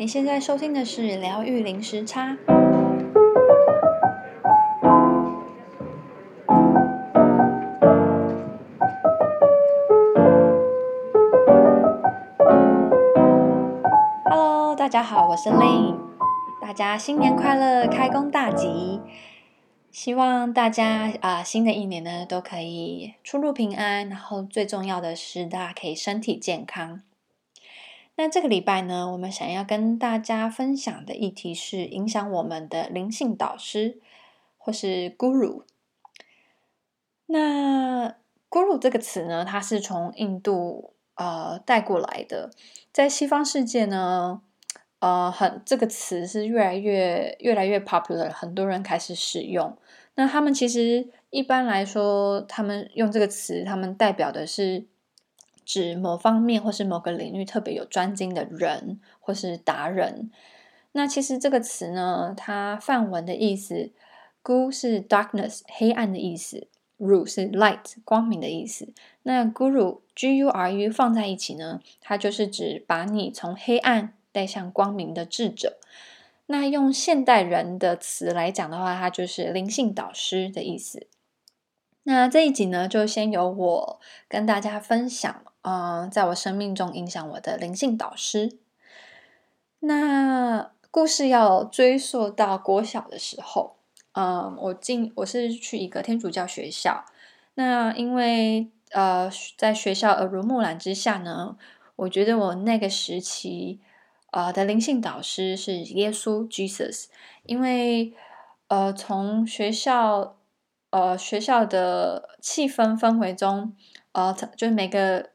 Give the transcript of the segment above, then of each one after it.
你现在收听的是疗愈零时差。Hello，大家好，我是 Lynn，大家新年快乐，开工大吉！希望大家啊、新的一年呢都可以出入平安，然后最重要的是大家可以身体健康。那这个礼拜呢，我们想要跟大家分享的议题是影响我们的灵性导师或是 Guru。那 Guru 这个词呢，它是从印度呃带过来的，在西方世界呢。呃，很这个词是越来越越来越 popular，很多人开始使用。那他们其实一般来说，他们用这个词，他们代表的是指某方面或是某个领域特别有专精的人或是达人。那其实这个词呢，它梵文的意思，gu 是 darkness 黑暗的意思，ru 是 light 光明的意思。那 guru g u r u 放在一起呢，它就是指把你从黑暗。带向光明的智者，那用现代人的词来讲的话，它就是灵性导师的意思。那这一集呢，就先由我跟大家分享，呃，在我生命中影响我的灵性导师。那故事要追溯到国小的时候，嗯、呃，我进我是去一个天主教学校，那因为呃，在学校耳濡目染之下呢，我觉得我那个时期。呃，的灵性导师是耶稣 Jesus，因为呃，从学校呃学校的气氛氛围中，呃，就是每个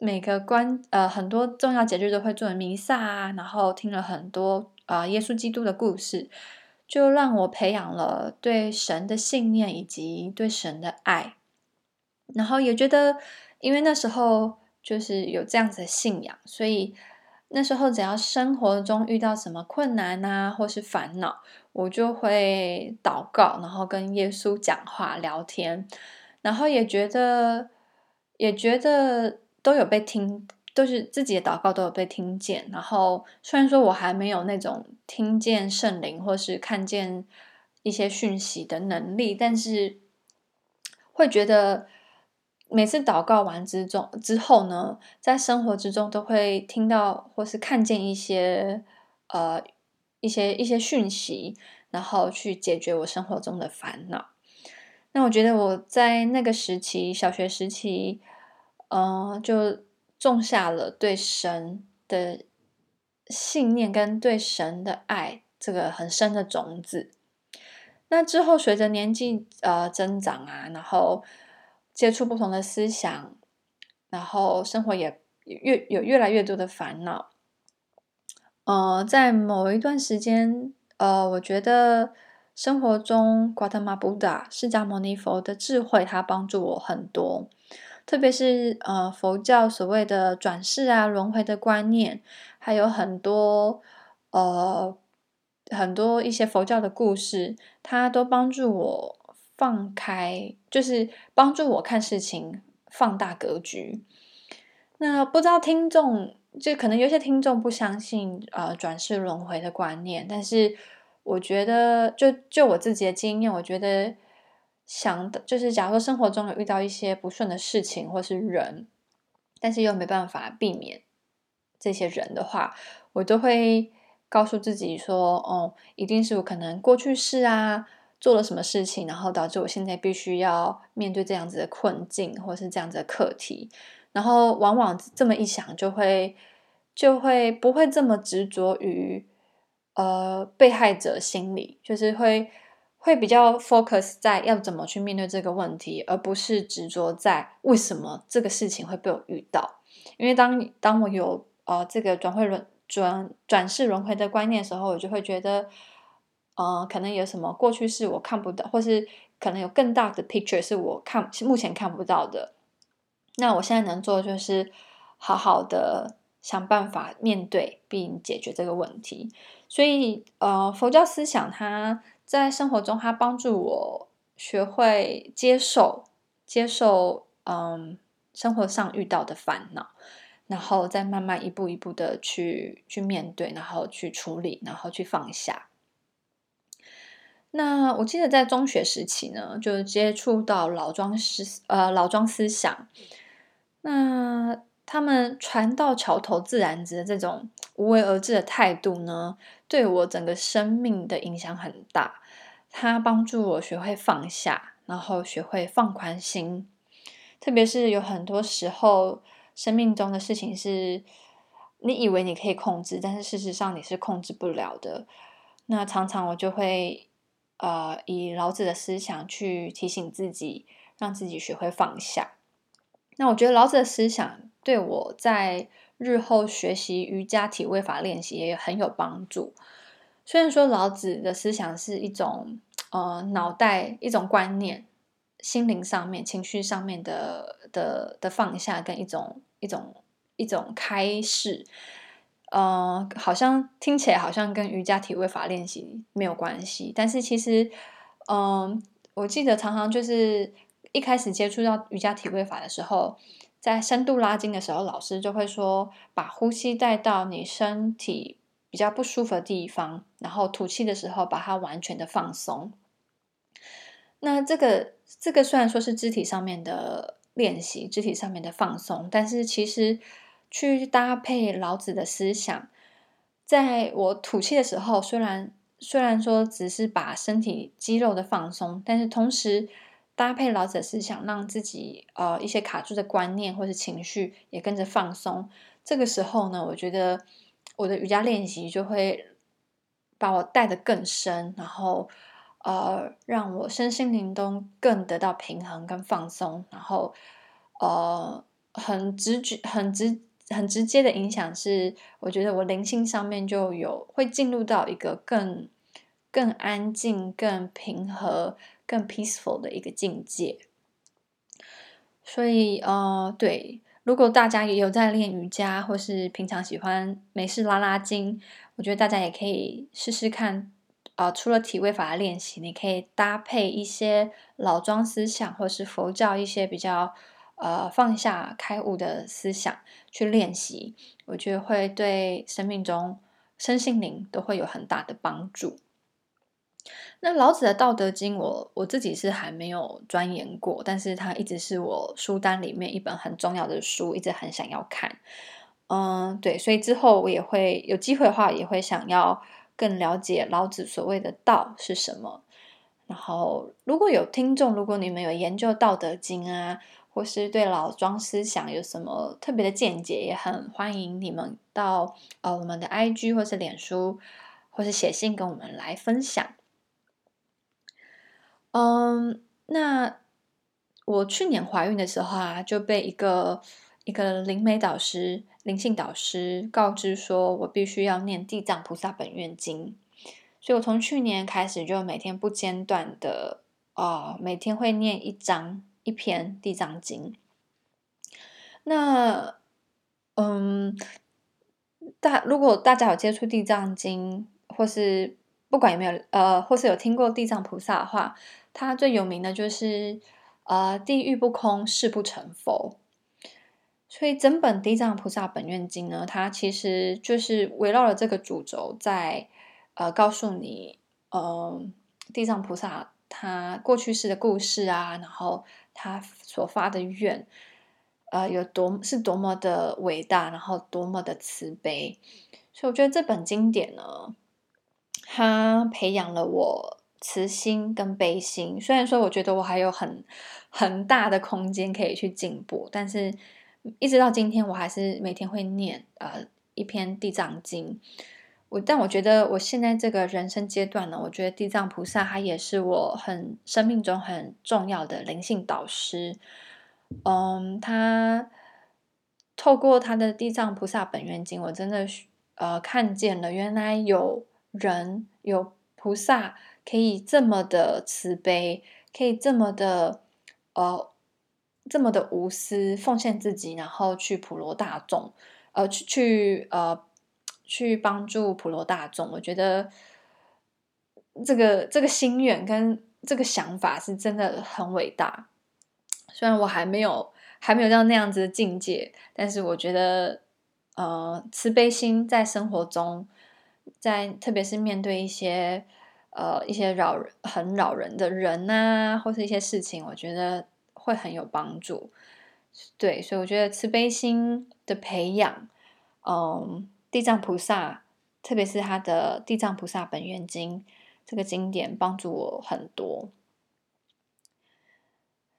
每个关呃很多重要节日都会做弥撒啊，然后听了很多啊、耶稣基督的故事，就让我培养了对神的信念以及对神的爱，然后也觉得，因为那时候就是有这样子的信仰，所以。那时候，只要生活中遇到什么困难啊，或是烦恼，我就会祷告，然后跟耶稣讲话聊天，然后也觉得，也觉得都有被听，都是自己的祷告都有被听见。然后虽然说我还没有那种听见圣灵或是看见一些讯息的能力，但是会觉得。每次祷告完之中之后呢，在生活之中都会听到或是看见一些呃一些一些讯息，然后去解决我生活中的烦恼。那我觉得我在那个时期，小学时期，呃，就种下了对神的信念跟对神的爱这个很深的种子。那之后随着年纪呃增长啊，然后。接触不同的思想，然后生活也越有越来越多的烦恼。呃，在某一段时间，呃，我觉得生活中 Gautama Buddha 释迦牟尼佛的智慧，它帮助我很多。特别是呃，佛教所谓的转世啊、轮回的观念，还有很多呃很多一些佛教的故事，它都帮助我。放开，就是帮助我看事情放大格局。那不知道听众，就可能有些听众不相信呃转世轮回的观念，但是我觉得，就就我自己的经验，我觉得想的就是，假如说生活中有遇到一些不顺的事情或是人，但是又没办法避免这些人的话，我都会告诉自己说，哦，一定是我可能过去式啊。做了什么事情，然后导致我现在必须要面对这样子的困境，或是这样子的课题。然后往往这么一想，就会就会不会这么执着于呃被害者心理，就是会会比较 focus 在要怎么去面对这个问题，而不是执着在为什么这个事情会被我遇到。因为当当我有呃这个转会轮转转世轮回的观念的时候，我就会觉得。呃，可能有什么过去是我看不到，或是可能有更大的 picture 是我看目前看不到的。那我现在能做的就是好好的想办法面对并解决这个问题。所以，呃，佛教思想它在生活中，它帮助我学会接受接受，嗯，生活上遇到的烦恼，然后再慢慢一步一步的去去面对，然后去处理，然后去放下。那我记得在中学时期呢，就接触到老庄思呃老庄思想，那他们船到桥头自然直的这种无为而治的态度呢，对我整个生命的影响很大。它帮助我学会放下，然后学会放宽心。特别是有很多时候，生命中的事情是你以为你可以控制，但是事实上你是控制不了的。那常常我就会呃以老子的思想去提醒自己，让自己学会放下。那我觉得老子的思想对我在日后学习瑜伽体位法练习也很有帮助。虽然说老子的思想是一种呃脑袋一种观念。心灵上面、情绪上面的的的放下，跟一种一种一种开示，呃，好像听起来好像跟瑜伽体位法练习没有关系，但是其实，嗯、我记得常常就是一开始接触到瑜伽体位法的时候，在深度拉筋的时候，老师就会说，把呼吸带到你身体比较不舒服的地方，然后吐气的时候，把它完全的放松。那这个这个虽然说是肢体上面的练习，肢体上面的放松，但是其实去搭配老子的思想，在我吐气的时候，虽然虽然说只是把身体肌肉的放松，但是同时搭配老子的思想，让自己呃一些卡住的观念或是情绪也跟着放松。这个时候呢，我觉得我的瑜伽练习就会把我带得更深，然后。呃，让我身心灵都更得到平衡跟放松，然后呃，很直觉、很直、很直接的影响是，我觉得我灵性上面就有会进入到一个更更安静、更平和、更 peaceful 的一个境界。所以呃，对，如果大家也有在练瑜伽，或是平常喜欢没事拉拉筋，我觉得大家也可以试试看。啊、除了体位法的练习，你可以搭配一些老庄思想，或是佛教一些比较呃放下开悟的思想去练习，我觉得会对生命中身心灵都会有很大的帮助。那老子的《道德经》我，我自己是还没有钻研过，但是它一直是我书单里面一本很重要的书，一直很想要看。嗯，对，所以之后我也会有机会的话，也会想要。更了解老子所谓的道是什么。然后，如果有听众，如果你们有研究《道德经》啊，或是对老庄思想有什么特别的见解，也很欢迎你们到呃我们的 IG 或是脸书，或是写信跟我们来分享。嗯，那我去年怀孕的时候啊，就被一个一个灵媒导师。灵性导师告知说，我必须要念《地藏菩萨本愿经》，所以我从去年开始就每天不间断的，哦，每天会念一章一篇《地藏经》。那，嗯，大如果大家有接触《地藏经》，或是不管有没有，呃，或是有听过地藏菩萨的话，他最有名的就是，呃，地狱不空，誓不成佛。所以整本《地藏菩萨本愿经》呢，它其实就是围绕了这个主轴，在呃告诉你，嗯、地藏菩萨他过去世的故事啊，然后他所发的愿，呃，有多是多么的伟大，然后多么的慈悲。所以我觉得这本经典呢，它培养了我慈心跟悲心。虽然说我觉得我还有很很大的空间可以去进步，但是。一直到今天，我还是每天会念呃一篇《地藏经》。我但我觉得我现在这个人生阶段呢，我觉得地藏菩萨他也是我很生命中很重要的灵性导师。嗯，他透过他的《地藏菩萨本愿经》，我真的呃看见了原来有人有菩萨可以这么的慈悲，可以这么的呃。这么的无私，奉献自己，然后去普罗大众，呃，去去呃，去帮助普罗大众。我觉得这个这个心愿跟这个想法是真的很伟大。虽然我还没有还没有到那样子的境界，但是我觉得，呃，慈悲心在生活中，在特别是面对一些呃一些扰人很扰人的人呐、或是一些事情，我觉得会很有帮助。对，所以我觉得慈悲心的培养，嗯，地藏菩萨，特别是他的《地藏菩萨本愿经》这个经典，帮助我很多。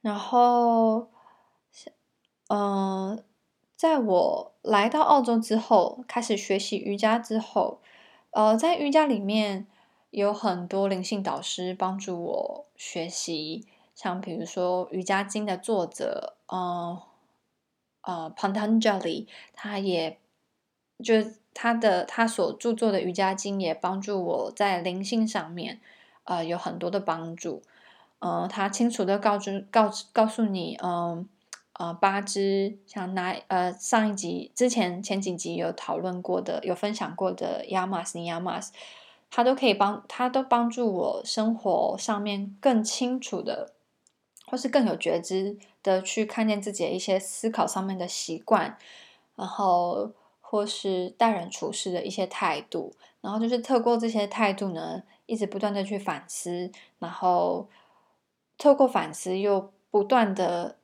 然后，嗯，在我来到澳洲之后，开始学习瑜伽之后，呃，在瑜伽里面有很多灵性导师帮助我学习，像比如说《瑜伽经》的作者，嗯，呃，Patanjali，他也就他的他所著作的《瑜伽经》也帮助我在灵性上面，呃，有很多的帮助。呃，他清楚的告知、告、告诉你，嗯，呃，八支像哪呃上一集之前前几集有讨论过的、有分享过的 Yamas、Niyamas，他都可以帮，他都帮助我生活上面更清楚的，或是更有觉知的去看见自己的一些思考上面的习惯，然后或是待人处事的一些态度，然后就是透过这些态度呢，一直不断的去反思，然后。透过反思，又不断的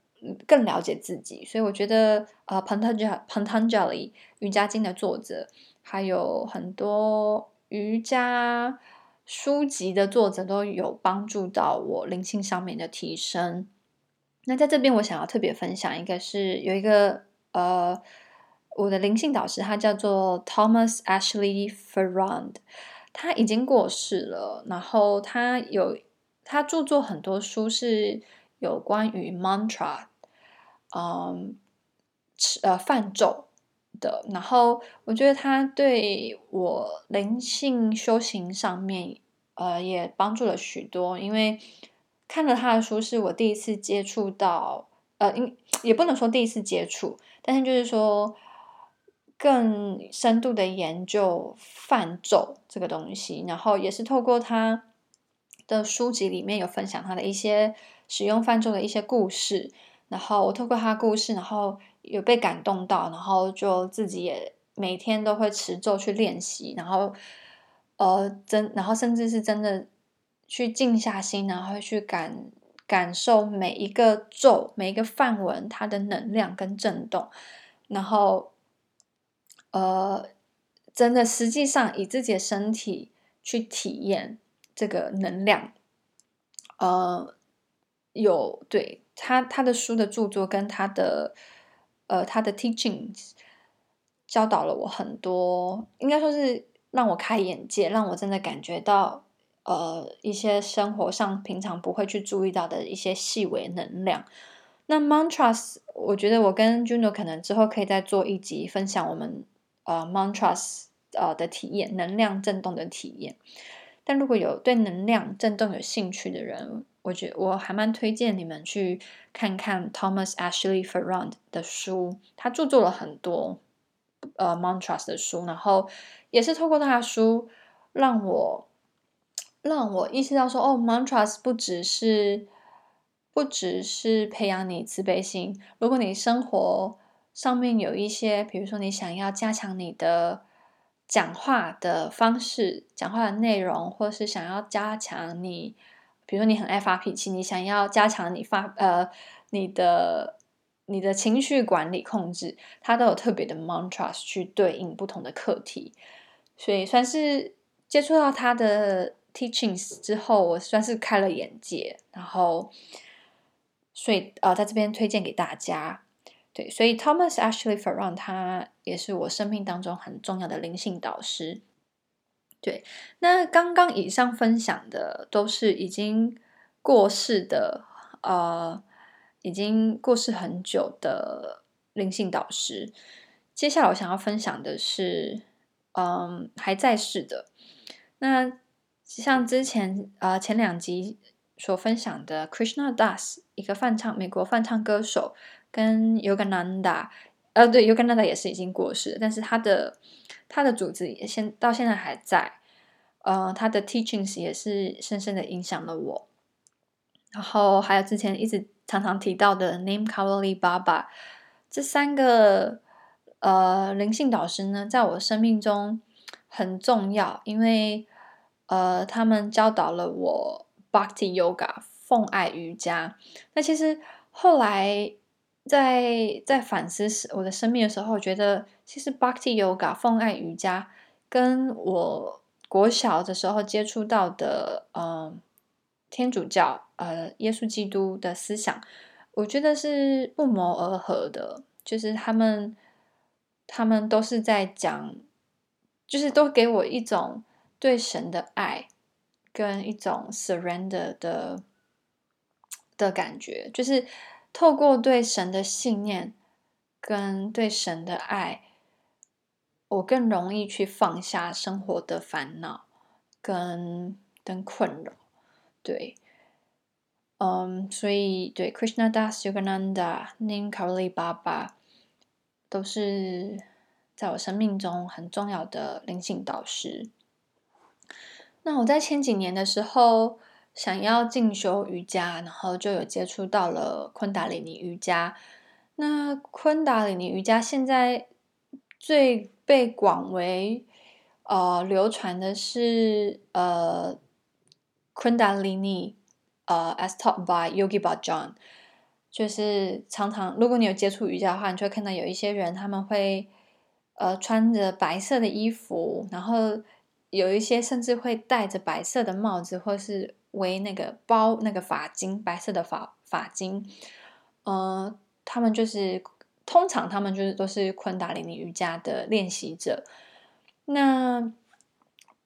更了解自己，所以我觉得，呃，Patanjali Patanjali 瑜伽经的作者，还有很多瑜伽书籍的作者都有帮助到我灵性上面的提升。那在这边，我想要特别分享一个是有一个呃，我的灵性导师，他叫做 Thomas Ashley Ferrand，他已经过世了，然后他有。他著作很多书是有关于 mantra，嗯，呃，泛咒的。然后我觉得他对我灵性修行上面，呃，也帮助了许多。因为看了他的书，是我第一次接触到，呃，应也不能说第一次接触，但是就是说更深度的研究泛咒这个东西。然后也是透过他。的书籍里面有分享他的一些使用泛咒的一些故事，然后我透过他的故事，然后有被感动到，然后就自己也每天都会持咒去练习，然后呃真，然后甚至是真的去静下心，然后去感感受每一个咒、每一个范文它的能量跟震动，然后呃真的实际上以自己的身体去体验。这个能量，呃，有对他他的书的著作跟他的呃他的 teachings 教导了我很多，应该说是让我开眼界，让我真的感觉到呃一些生活上平常不会去注意到的一些细微能量。那 mantras，我觉得我跟 Juno 可能之后可以再做一集分享我们呃 mantras 呃的体验，能量震动的体验。但如果有对能量震动有兴趣的人，我觉我还蛮推荐你们去看看 Thomas Ashley Ferrand 的书，他著作了很多呃 mantras 的书，然后也是透过他的书让我让我意识到说，哦，mantras 不只是不只是培养你慈悲心，如果你生活上面有一些，比如说你想要加强你的。讲话的方式、讲话的内容，或是想要加强你，比如说你很爱发脾气，你想要加强你发呃你的你的情绪管理控制，它都有特别的 mantras 去对应不同的课题，所以算是接触到他的 teachings 之后，我算是开了眼界，然后所以呃在这边推荐给大家。对，所以 Thomas Ashley Farrand 他也是我生命当中很重要的灵性导师。对，那刚刚以上分享的都是已经过世的，呃，已经过世很久的灵性导师。接下来我想要分享的是，嗯，还在世的。那像之前呃前两集所分享的 Krishna Das，一个翻唱美国翻唱歌手。跟 Yogananda，呃，对，Yogananda 也是已经过世，但是他的他的组织也现到现在还在，呃，他的 teachings 也是深深的影响了我。然后还有之前一直常常提到的 Neem Karoli Baba，这三个呃灵性导师呢，在我生命中很重要，因为呃他们教导了我 Bhakti Yoga 奉爱瑜伽。那其实后来在在反思我的生命的时候，我觉得其实 Bhakti Yoga 奉爱瑜伽跟我国小的时候接触到的嗯。呃天主教，呃，耶稣基督的思想，我觉得是不谋而合的。就是他们，他们都是在讲，就是都给我一种对神的爱，跟一种 surrender 的的感觉。就是透过对神的信念，跟对神的爱，我更容易去放下生活的烦恼，跟跟困扰。对，嗯，所以对 Krishna Das Yogananda、Neem Karoli Baba 都是在我生命中很重要的灵性导师。那我在前几年的时候想要进修瑜伽，然后就有接触到了昆达里尼瑜伽。那昆达里尼瑜伽现在最被广为呃流传的是呃。昆达里尼呃、，as taught by Yogi Bhajan，就是常常如果你有接触瑜伽的话，你就会看到有一些人他们会呃穿着白色的衣服，然后有一些甚至会戴着白色的帽子，或是围那个包那个发巾，白色的发发巾。呃，他们就是通常他们就是都是昆达里尼瑜伽的练习者。那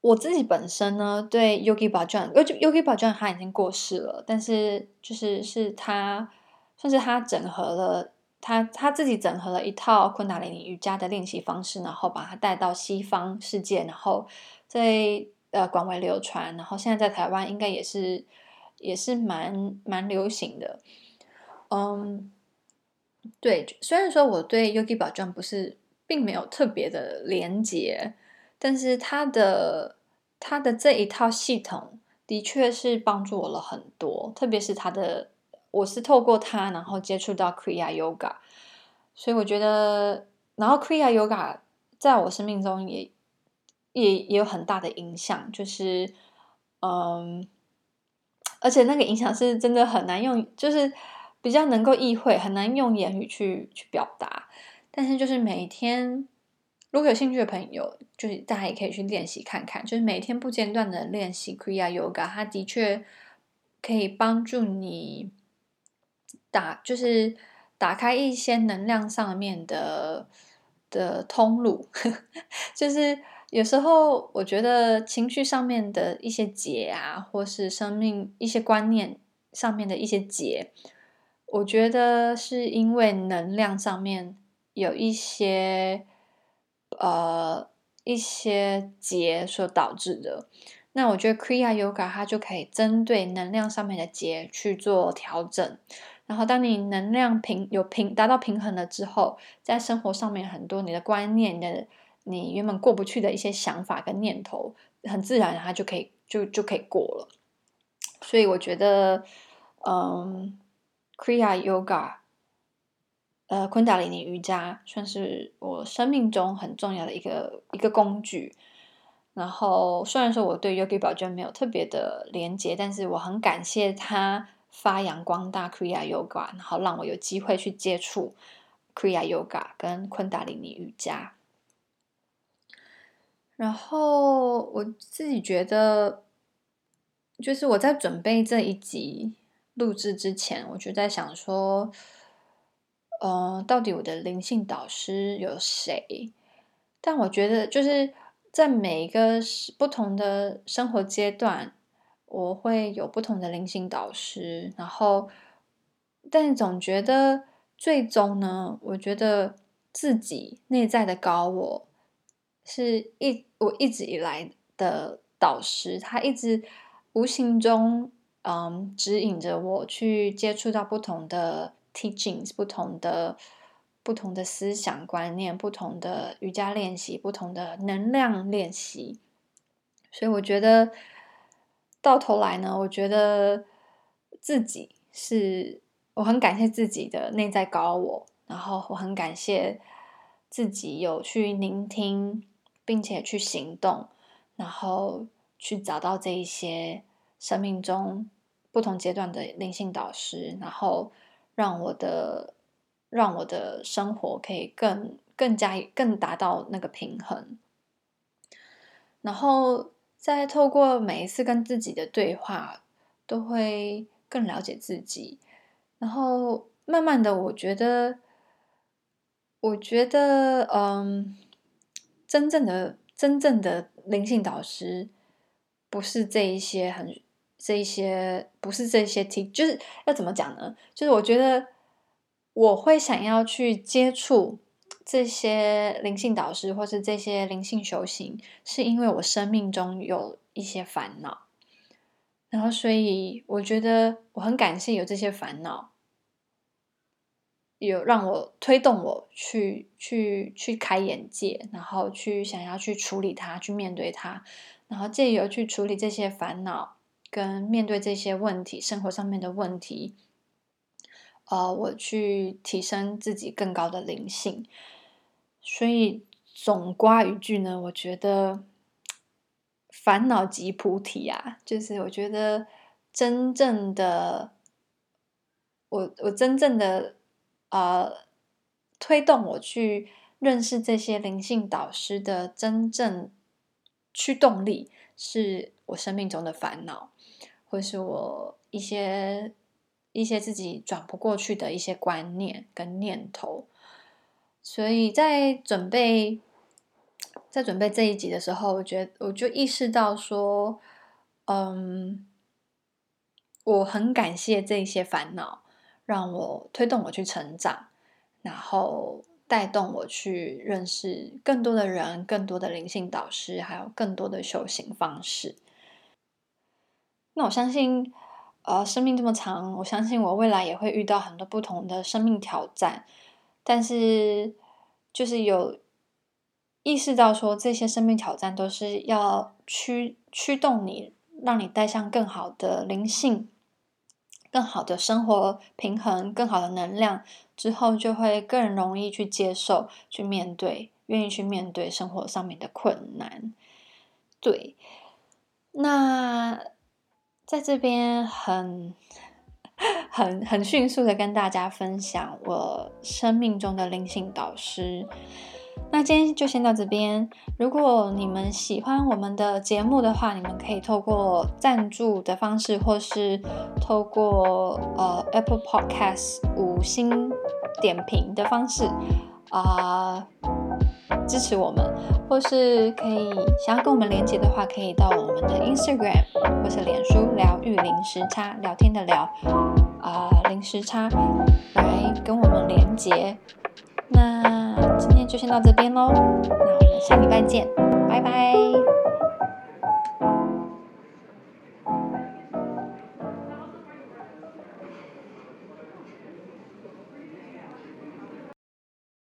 我自己本身呢，对 Yogi Bhajan，Yogi Bhajan 他已经过世了，但是就是是他，算是他整合了他他自己整合了一套昆达里尼瑜伽的练习方式，然后把它带到西方世界，然后在呃广为流传，然后现在在台湾应该也是也是蛮蛮流行的。嗯，对，虽然说我对 Yogi Bhajan 不是并没有特别的连结。但是它的它的这一套系统的确是帮助我了很多，特别是它的，我是透过它然后接触到 Kriya Yoga，所以我觉得，然后 Kriya Yoga 在我生命中也也也有很大的影响，就是嗯，而且那个影响是真的很难用，就是比较能够意会，很难用言语去去表达，但是就是每天。如果有兴趣的朋友，就是大家也可以去练习看看，就是每天不间断的练习 Kriya Yoga，它的确可以帮助你打，就是打开一些能量上面的的通路。就是有时候我觉得情绪上面的一些结啊，或是生命一些观念上面的一些结，我觉得是因为能量上面有一些。呃，一些结所导致的，那我觉得 Kriya Yoga 它就可以针对能量上面的结去做调整。然后，当你能量平有平达到平衡了之后，在生活上面很多你的观念的你原本过不去的一些想法跟念头，很自然它就可以就就可以过了。所以我觉得，嗯，Kriya Yoga。呃，昆达里尼瑜伽算是我生命中很重要的一个一个工具。然后，虽然说我对 Yogi Bhajan 没有特别的连接，但是我很感谢他发扬光大 Kriya Yoga，然后让我有机会去接触 Kriya Yoga 跟昆达里尼瑜伽。然后我自己觉得，就是我在准备这一集录制之前，我就在想说。呃，到底我的灵性导师有谁？但我觉得就是在每一个不同的生活阶段，我会有不同的灵性导师。然后，但总觉得最终呢，我觉得自己内在的高我是一我一直以来的导师，他一直无形中嗯指引着我去接触到不同的。Teachings 不同的、不同的思想观念、不同的瑜伽练习、不同的能量练习，所以我觉得到头来呢，我觉得自己是我很感谢自己的内在高我，然后我很感谢自己有去聆听，并且去行动，然后去找到这一些生命中不同阶段的灵性导师，然后让我的让我的生活可以更更加更达到那个平衡，然后再透过每一次跟自己的对话，都会更了解自己。然后慢慢的，我觉得，我觉得，嗯，真正的真正的灵性导师，不是这一些很这一些，不是这些题，就是要怎么讲呢？就是我觉得我会想要去接触这些灵性导师，或是这些灵性修行，是因为我生命中有一些烦恼，然后所以我觉得我很感谢有这些烦恼。有让我推动我去去去开眼界，然后去想要去处理它，去面对它，然后借由去处理这些烦恼，跟面对这些问题，生活上面的问题，呃，我去提升自己更高的灵性。所以总刮一句呢，我觉得烦恼即菩提啊，就是我觉得真正的我，我真正的。呃，推动我去认识这些灵性导师的真正驱动力，是我生命中的烦恼，或是我一些一些自己转不过去的一些观念跟念头。所以在准备在准备这一集的时候，我觉得我就意识到说，嗯，我很感谢这些烦恼。让我推动我去成长，然后带动我去认识更多的人、更多的灵性导师，还有更多的修行方式。那我相信，呃，生命这么长，我相信我未来也会遇到很多不同的生命挑战。但是，就是有意识到说，这些生命挑战都是要驱驱动你，让你带向更好的灵性。更好的生活平衡，更好的能量之后，就会更容易去接受、去面对，愿意去面对生活上面的困难。对，那在这边很、很、很迅速的跟大家分享我生命中的灵性导师。那今天就先到这边。如果你们喜欢我们的节目的话，你们可以透过赞助的方式，或是透过呃 Apple Podcast 五星点评的方式啊、支持我们，或是可以想要跟我们连接的话，可以到我们的 Instagram 或是脸书疗愈零时差聊天的聊啊、零时差来跟我们连接。那今天就先到这边喽，那我们下礼拜见，拜拜。